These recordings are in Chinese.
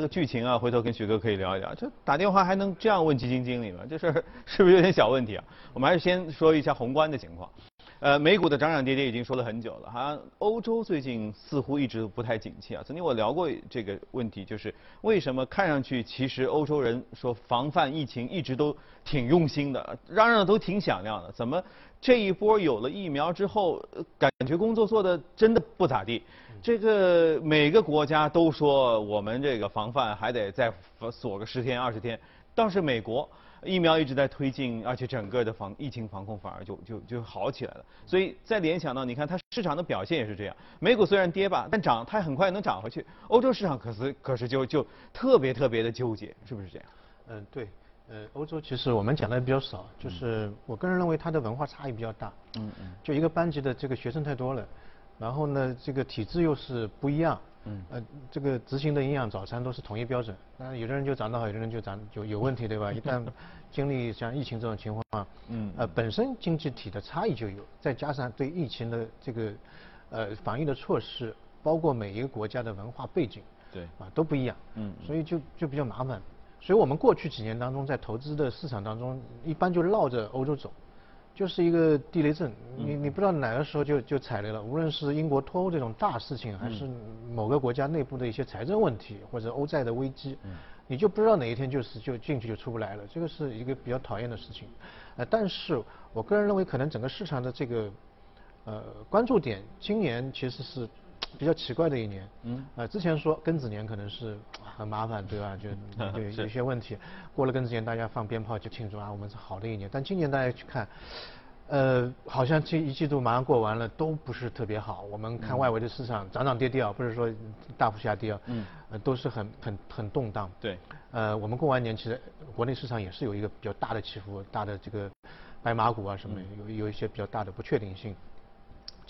这个剧情啊，回头跟许哥可以聊一聊。就打电话还能这样问基金经理吗？这事儿 是不是有点小问题啊？我们还是先说一下宏观的情况。呃，美股的涨涨跌跌已经说了很久了，好像欧洲最近似乎一直不太景气啊。曾经我聊过这个问题，就是为什么看上去其实欧洲人说防范疫情一直都挺用心的，嚷嚷都挺响亮的，怎么这一波有了疫苗之后，感觉工作做的真的不咋地？这个每个国家都说我们这个防范还得再锁个十天二十天，倒是美国。疫苗一直在推进，而且整个的防疫情防控反而就就就好起来了。所以再联想到，你看它市场的表现也是这样。美股虽然跌吧，但涨它很快能涨回去。欧洲市场可是可是就就特别特别的纠结，是不是这样？嗯，对。呃，欧洲其实我们讲的比较少，就是我个人认为它的文化差异比较大。嗯嗯。就一个班级的这个学生太多了，然后呢，这个体质又是不一样。嗯，呃，这个执行的营养早餐都是统一标准，那有的人就长得好，有的人就长就有问题，对吧？一旦 经历像疫情这种情况，嗯，呃，本身经济体的差异就有，再加上对疫情的这个呃防疫的措施，包括每一个国家的文化背景，对，啊都不一样，嗯，所以就就比较麻烦，所以我们过去几年当中在投资的市场当中，一般就绕着欧洲走。就是一个地雷阵，你你不知道哪个时候就就踩雷了。无论是英国脱欧这种大事情，还是某个国家内部的一些财政问题，或者欧债的危机，你就不知道哪一天就是就进去就出不来了。这个是一个比较讨厌的事情。呃，但是我个人认为，可能整个市场的这个呃关注点，今年其实是。比较奇怪的一年，嗯，呃，之前说庚子年可能是很麻烦，对吧？就 就有一些问题。过了庚子年，大家放鞭炮就庆祝啊，我们是好的一年。但今年大家去看，呃，好像这一季度马上过完了，都不是特别好。我们看外围的市场涨涨跌跌啊，不是说大幅下跌啊，嗯，都是很很很动荡。对，呃，我们过完年其实国内市场也是有一个比较大的起伏，大的这个白马股啊什么，有有一些比较大的不确定性。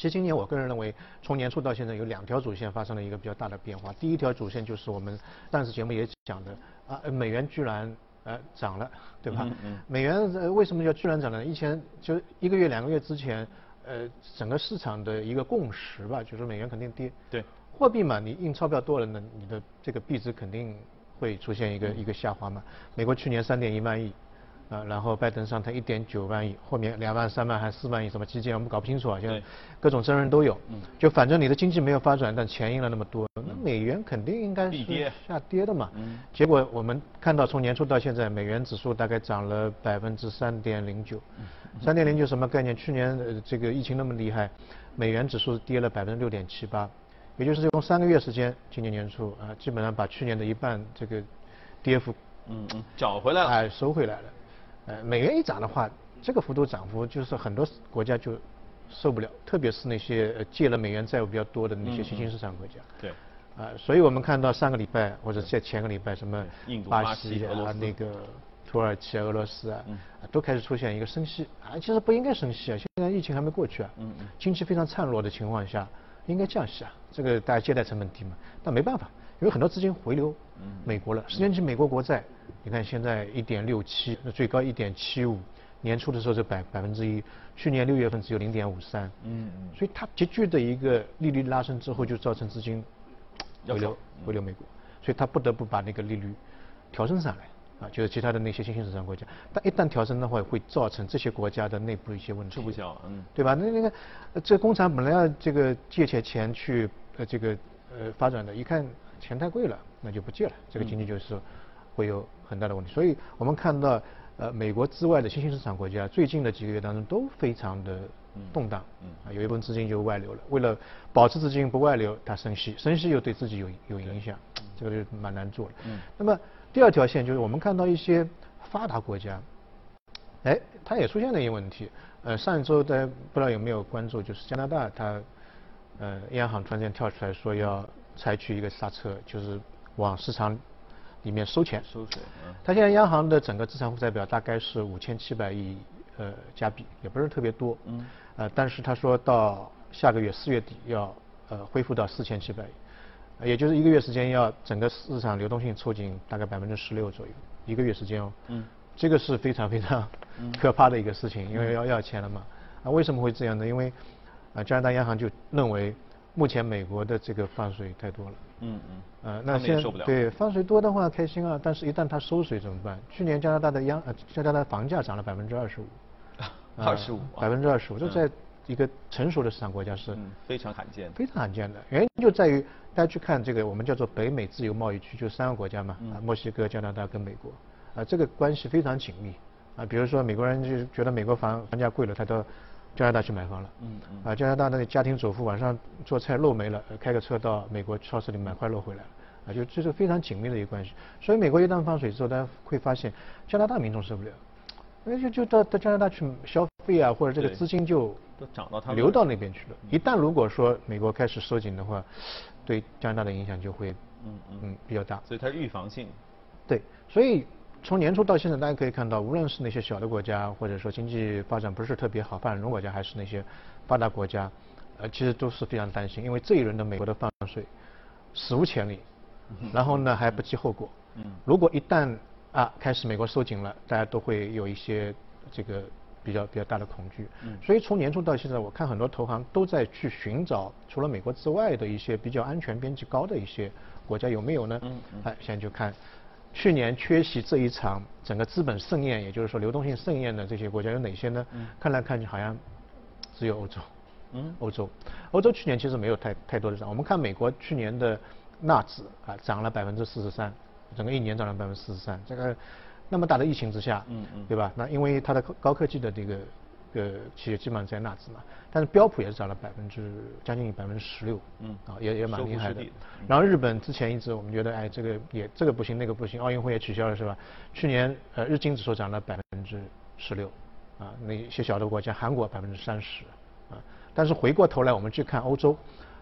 其实今年我个人认为，从年初到现在有两条主线发生了一个比较大的变化。第一条主线就是我们上次节目也讲的啊，美元居然呃涨了，对吧？美元呃为什么叫居然涨了？以前就一个月两个月之前，呃整个市场的一个共识吧，就是美元肯定跌。对。货币嘛，你印钞票多了呢，你的这个币值肯定会出现一个一个下滑嘛。美国去年三点一万亿。啊，然后拜登上台一点九万亿，后面两万、三万还四万亿，什么基建我们搞不清楚啊，现在各种争论都有。嗯。就反正你的经济没有发展，但钱印了那么多，那美元肯定应该是下跌的嘛。嗯。结果我们看到从年初到现在，美元指数大概涨了百分之三点零九。三点零九什么概念？去年呃这个疫情那么厉害，美元指数跌了百分之六点七八，也就是用三个月时间，今年年初啊，基本上把去年的一半这个跌幅嗯嗯找回来了，哎收回来了。呃，美元一涨的话，这个幅度涨幅就是很多国家就受不了，特别是那些借了美元债务比较多的那些新兴市场国家。对。啊，所以我们看到上个礼拜或者在前个礼拜，什么巴西啊、那个土耳其啊、俄罗斯啊，都开始出现一个升息啊，其实不应该升息啊，现在疫情还没过去啊，经济非常孱弱的情况下，应该降息啊，这个大家借贷成本低嘛，但没办法。因为很多资金回流美国了，十年期美国国债，你看现在一点六七，那最高一点七五，年初的时候是百百分之一，去年六月份只有零点五三，嗯嗯，所以它急剧的一个利率拉升之后，就造成资金回流回流美国，所以它不得不把那个利率调升上来，啊，就是其他的那些新兴市场国家，但一旦调升的话，会造成这些国家的内部一些问题，吃不消，嗯，对吧？那那个这工厂本来要这个借钱钱去呃这个呃发展的，一看。钱太贵了，那就不借了，这个经济就是会有很大的问题。所以我们看到，呃，美国之外的新兴市场国家最近的几个月当中都非常的动荡，啊，有一部分资金就外流了。为了保持资金不外流，它升息，升息又对自己有有影响，这个就蛮难做的。那么第二条线就是我们看到一些发达国家，哎，它也出现了一个问题。呃，上一周大家不知道有没有关注，就是加拿大它，呃，央行突然间跳出来说要。采取一个刹车，就是往市场里面收钱。收水。他现在央行的整个资产负债表大概是五千七百亿呃加币，也不是特别多。嗯。呃，但是他说到下个月四月底要呃恢复到四千七百亿，也就是一个月时间要整个市场流动性抽紧大概百分之十六左右，一个月时间哦。嗯。这个是非常非常可怕的一个事情，因为要要钱了嘛。啊，为什么会这样呢？因为啊加拿大央行就认为。目前美国的这个放水太多了。嗯嗯。呃，那现在对放水多的话开心啊，但是一旦它收水怎么办？去年加拿大的央呃加拿大房价涨了百分之二十五。二十五。百分之二十五，这在一个成熟的市场国家是非常罕见。非常罕见的原因就在于大家去看这个我们叫做北美自由贸易区，就三个国家嘛，啊墨西哥、加拿大跟美国，啊这个关系非常紧密。啊，比如说美国人就觉得美国房房价贵了，他到加拿大去买房了。嗯嗯。啊，加拿大那个家庭主妇晚上做菜漏没了，开个车到美国超市里买块肉回来了。啊，就这是非常紧密的一个关系。所以美国一旦放水之后，大家会发现加拿大民众受不了，那就就到到加拿大去消费啊，或者这个资金就都涨到他流到那边去了。一旦如果说美国开始收紧的话，对加拿大的影响就会嗯嗯比较大。所以它是预防性。对，所以。从年初到现在，大家可以看到，无论是那些小的国家，或者说经济发展不是特别好、发展中国家，还是那些发达国家，呃，其实都是非常担心，因为这一轮的美国的放水史无前例，然后呢还不计后果。如果一旦啊开始美国收紧了，大家都会有一些这个比较比较大的恐惧。所以从年初到现在，我看很多投行都在去寻找除了美国之外的一些比较安全边际高的一些国家有没有呢？哎，现在就看。去年缺席这一场整个资本盛宴，也就是说流动性盛宴的这些国家有哪些呢？看来看去好像只有欧洲。嗯，欧洲，欧洲去年其实没有太太多的涨。我们看美国去年的纳指啊涨了百分之四十三，整个一年涨了百分之四十三。这个那么大的疫情之下，嗯嗯，对吧？那因为它的高科技的这个。个企业基本上在纳指嘛，但是标普也是涨了百分之将近百分之十六，嗯，啊也也蛮厉害的。然后日本之前一直我们觉得哎这个也这个不行那个不行，奥运会也取消了是吧？去年呃日经指数涨了百分之十六，啊那些小的国家韩国百分之三十，啊但是回过头来我们去看欧洲，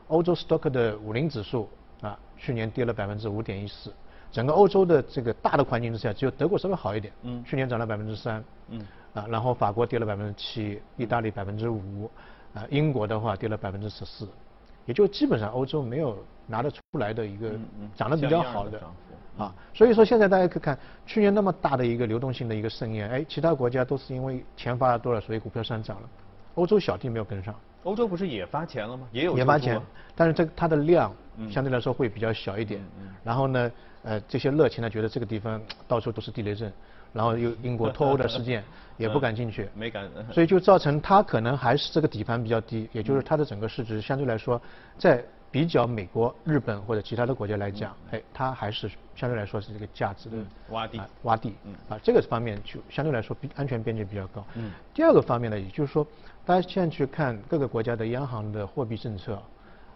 欧洲 stock 的五零指数啊去年跌了百分之五点一四。整个欧洲的这个大的环境之下，只有德国稍微好一点。嗯。去年涨了百分之三。嗯。啊，然后法国跌了百分之七，意大利百分之五，啊，英国的话跌了百分之十四，也就基本上欧洲没有拿得出来的一个涨得比较好的。啊，所以说现在大家可以看，去年那么大的一个流动性的一个盛宴，哎，其他国家都是因为钱发的多了，所以股票上涨了，欧洲小弟没有跟上。欧洲不是也发钱了吗？也有。也发钱，但是这它的量相对来说会比较小一点。嗯。然后呢？呃，这些热情呢，觉得这个地方到处都是地雷阵，然后又英国脱欧的事件，也不敢进去，没敢，所以就造成它可能还是这个底盘比较低，也就是它的整个市值相对来说，在比较美国、日本或者其他的国家来讲，哎，它还是相对来说是这个价值的洼地，洼地，啊，这个方面就相对来说比安全边界比较高。嗯。第二个方面呢，也就是说，大家现在去看各个国家的央行的货币政策。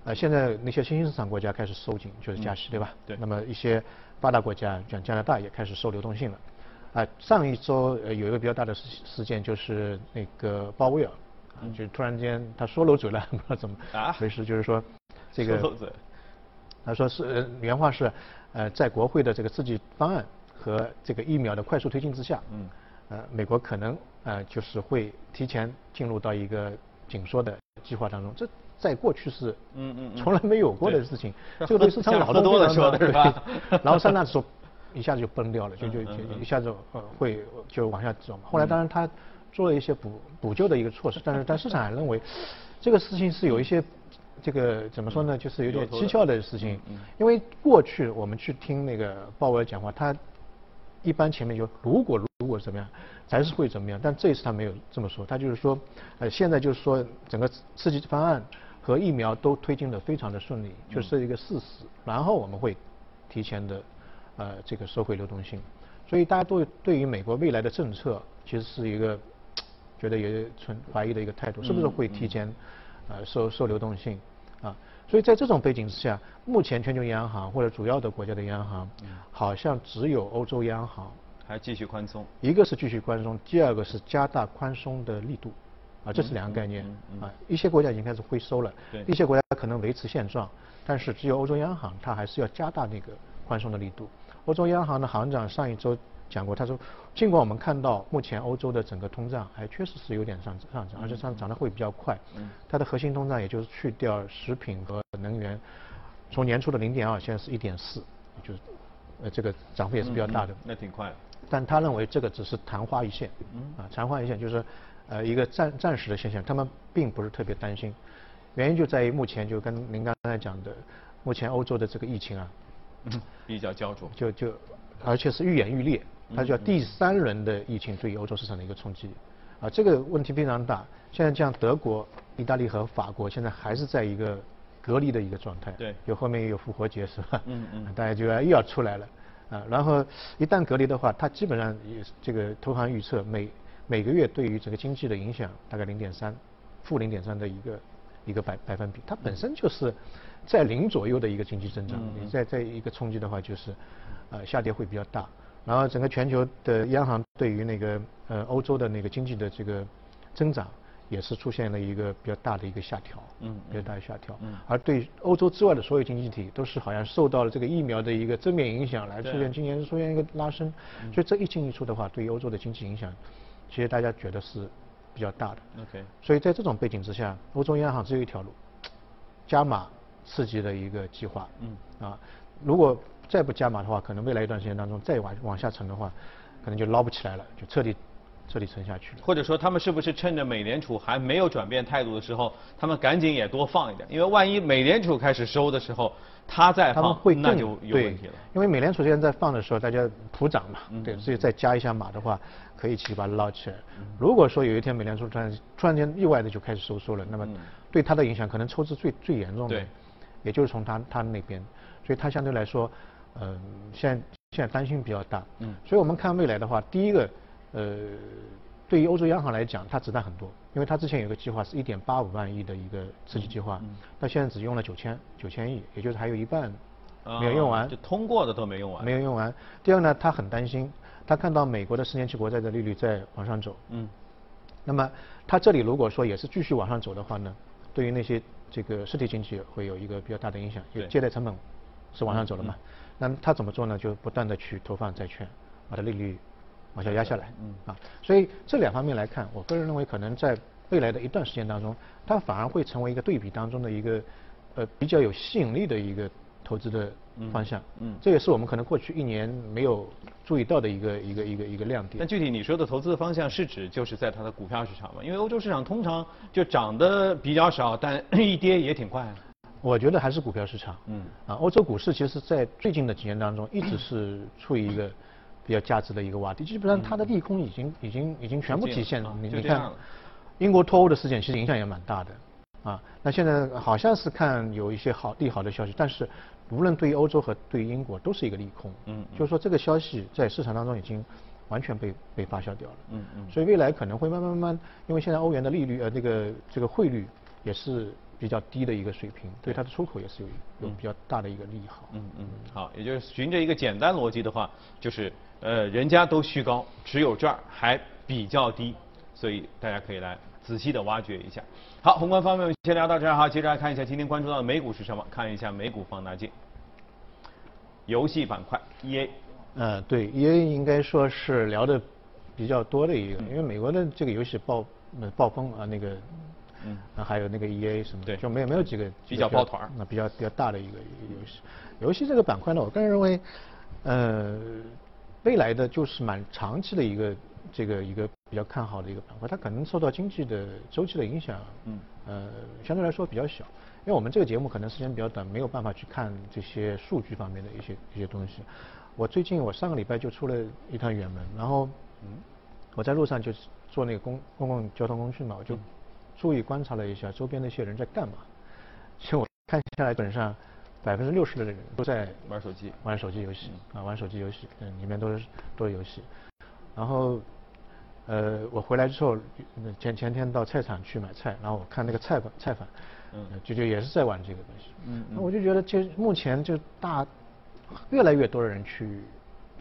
呃，现在那些新兴市场国家开始收紧，就是加息，对吧？对。那么一些发达国家，像加拿大也开始收流动性了。啊，上一周呃有一个比较大的事事件，就是那个鲍威尔，啊就突然间他说漏嘴了，不知道怎么回事，就是说这个。说。他说是原话是，呃，在国会的这个刺激方案和这个疫苗的快速推进之下，嗯，呃，美国可能呃就是会提前进入到一个紧缩的计划当中。这在过去是嗯嗯从来没有过的事情，这个对市场老多了说的是吧？然后三大指数一下子就崩掉了，就就就一下子呃会就往下走嘛。后来当然他做了一些补补救的一个措施，但是但市场还认为这个事情是有一些这个怎么说呢，就是有点蹊跷的事情。因为过去我们去听那个鲍威尔讲话，他一般前面就如果如果怎么样还是会怎么样，但这一次他没有这么说，他就是说呃现在就是说整个刺激方案。和疫苗都推进的非常的顺利，就是一个事实。然后我们会提前的呃这个社会流动性，所以大家都对于美国未来的政策其实是一个觉得有存怀疑的一个态度，是不是会提前呃收收流动性啊？所以在这种背景之下，目前全球央行或者主要的国家的央行，好像只有欧洲央行还继续宽松，一个是继续宽松，第二个是加大宽松的力度。啊，这是两个概念啊。一些国家已经开始回收了，一些国家可能维持现状，但是只有欧洲央行，它还是要加大那个宽松的力度。欧洲央行的行长上一周讲过，他说，尽管我们看到目前欧洲的整个通胀还确实是有点上上涨，而且上涨的会比较快。它的核心通胀，也就是去掉食品和能源，从年初的零点二，现在是一点四，就是呃这个涨幅也是比较大的。那挺快。但他认为这个只是昙花一现，啊昙花一现就是。呃，一个暂暂时的现象，他们并不是特别担心，原因就在于目前就跟您刚才讲的，目前欧洲的这个疫情啊，比较焦灼，就就而且是愈演愈烈，它叫第三轮的疫情对于欧洲市场的一个冲击，啊，这个问题非常大。现在像德国、意大利和法国现在还是在一个隔离的一个状态，对，有后面也有复活节是吧？嗯嗯，大家就要又要出来了，啊，然后一旦隔离的话，它基本上也这个投行预测每每个月对于整个经济的影响大概零点三，负零点三的一个一个百百分比，它本身就是在零左右的一个经济增长，你再再一个冲击的话，就是呃下跌会比较大。然后整个全球的央行对于那个呃欧洲的那个经济的这个增长也是出现了一个比较大的一个下调，嗯，比较大的下调。嗯，而对欧洲之外的所有经济体都是好像受到了这个疫苗的一个正面影响，来出现今年出现一个拉升。所以这一进一出的话，对于欧洲的经济影响，其实大家觉得是比较大的。OK。所以在这种背景之下，欧洲央行只有一条路，加码刺激的一个计划。嗯。啊，如果再不加码的话，可能未来一段时间当中再往往下沉的话，可能就捞不起来了，就彻底彻底沉下去了。或者说，他们是不是趁着美联储还没有转变态度的时候，他们赶紧也多放一点？因为万一美联储开始收的时候，他再放，那就有问题了。因为美联储现在在放的时候，大家普涨嘛，对，所以再加一下码的话，可以去把它捞起来。如果说有一天美联储突然突然间意外的就开始收缩了，那么对它的影响可能抽资最最严重的，也就是从他他那边，所以他相对来说。嗯，现在现在担心比较大，嗯，所以我们看未来的话，第一个，呃，对于欧洲央行来讲，它子弹很多，因为它之前有个计划是一点八五万亿的一个刺激计划，到现在只用了九千九千亿，也就是还有一半没有用完，就通过的都没用完，没有用完。第二呢，他很担心，他看到美国的十年期国债的利率在往上走，嗯，那么他这里如果说也是继续往上走的话呢，对于那些这个实体经济会有一个比较大的影响，因为借贷成本是往上走了嘛。那他怎么做呢？就不断的去投放债券，把它利率往下压下来，嗯啊，所以这两方面来看，我个人认为可能在未来的一段时间当中，它反而会成为一个对比当中的一个呃比较有吸引力的一个投资的方向，嗯，这也是我们可能过去一年没有注意到的一个一个一个一个亮点。那具体你说的投资的方向是指就是在它的股票市场吗？因为欧洲市场通常就涨得比较少，但一跌也挺快。我觉得还是股票市场。嗯。啊，欧洲股市其实，在最近的几年当中，一直是处于一个比较价值的一个洼地。基本上，它的利空已经、已经、已经全部体现。你你看，英国脱欧的事件其实影响也蛮大的。啊，那现在好像是看有一些好利好的消息，但是无论对于欧洲和对于英国都是一个利空。嗯。就是说，这个消息在市场当中已经完全被被发酵掉了。嗯嗯。所以未来可能会慢慢慢慢，因为现在欧元的利率呃那个这个汇率也是。比较低的一个水平，对它的出口也是有有比较大的一个利好。嗯嗯，好，也就是循着一个简单逻辑的话，就是呃，人家都虚高，只有这儿还比较低，所以大家可以来仔细的挖掘一下。好，宏观方面先聊到这儿哈，接着来看一下今天关注到的美股是什么，看一下美股放大镜。游戏板块，E A。嗯，对，E A 应该说是聊的比较多的一个，因为美国的这个游戏暴暴风啊那个。嗯，啊还有那个 E A 什么的，就没有没有几个比较抱团那比较比较大的一个游戏。游戏这个板块呢，我个人认为，呃，未来的就是蛮长期的一个这个一个比较看好的一个板块。它可能受到经济的周期的影响，嗯，呃，相对来说比较小。因为我们这个节目可能时间比较短，没有办法去看这些数据方面的一些一些东西。我最近我上个礼拜就出了一趟远门，然后，嗯，我在路上就坐那个公公共交通工具嘛，我就。注意观察了一下周边那些人在干嘛，其实我看下来，基本上百分之六十的人都在玩手机，玩手机游戏啊，玩手机游戏，嗯，里面都是都是游戏。然后，呃，我回来之后，前前天到菜场去买菜，然后我看那个菜贩菜贩，嗯，就就也是在玩这个东西，嗯，那我就觉得，其实目前就大越来越多的人去。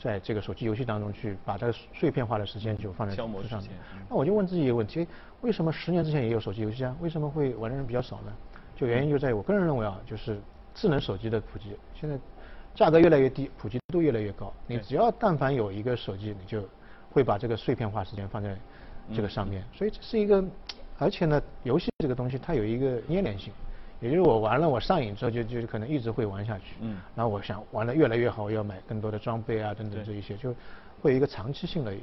在这个手机游戏当中去把这个碎片化的时间就放在上面，那我就问自己一个问题：为什么十年之前也有手机游戏啊？为什么会玩的人比较少呢？就原因就在于我个人认为啊，就是智能手机的普及，现在价格越来越低，普及度越来越高。你只要但凡有一个手机，你就会把这个碎片化时间放在这个上面。所以这是一个，而且呢，游戏这个东西它有一个粘连性。也就是我玩了，我上瘾之后就就可能一直会玩下去。嗯。然后我想玩的越来越好，我要买更多的装备啊等等这一些，就会有一个长期性的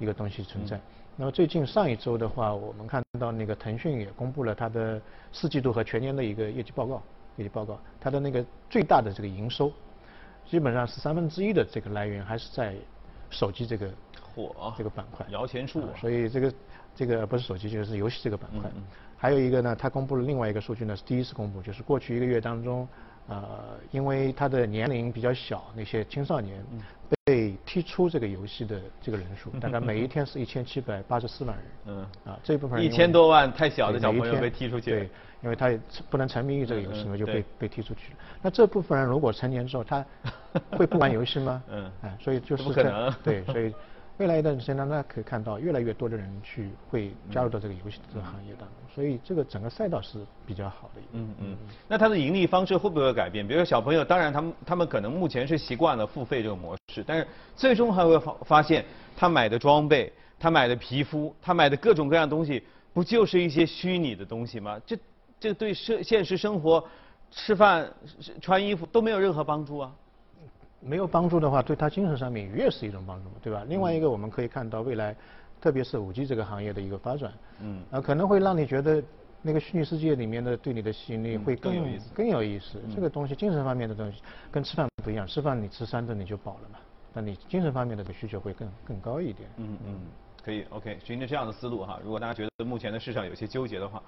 一个东西存在。那么最近上一周的话，我们看到那个腾讯也公布了它的四季度和全年的一个业绩报告，业绩报告，它的那个最大的这个营收，基本上是三分之一的这个来源还是在手机这个火这个板块，摇钱树啊，所以这个这个不是手机就是游戏这个板块。还有一个呢，它公布了另外一个数据呢，是第一次公布，就是过去一个月当中，呃，因为它的年龄比较小，那些青少年被踢出这个游戏的这个人数，大概每一天是一千七百八十四万人。嗯。啊，这一部分人。一千多万太小的小朋友被踢出去。对，因为他不能沉迷于这个游戏嘛，就被被踢出去了。那这部分人如果成年之后，他会不玩游戏吗？嗯。哎，所以就是不可能。对，所以。未来一段时间呢，大家可以看到越来越多的人去会加入到这个游戏这个行业当中，所以这个整个赛道是比较好的。嗯嗯。那它的盈利方式会不会改变？比如说小朋友，当然他们他们可能目前是习惯了付费这个模式，但是最终还会发发现，他买的装备、他买的皮肤、他买的各种各样东西，不就是一些虚拟的东西吗？这这对生现实生活、吃饭、穿衣服都没有任何帮助啊。没有帮助的话，对他精神上面越是一种帮助，对吧？另外一个，我们可以看到未来，特别是五 G 这个行业的一个发展，嗯，啊，可能会让你觉得那个虚拟世界里面的对你的吸引力会更有意思，更有意思。这个东西精神方面的东西跟吃饭不一样，吃饭你吃三顿你就饱了嘛，那你精神方面的需求会更更高一点。嗯嗯，可以，OK，循着这样的思路哈，如果大家觉得目前的市场有些纠结的话。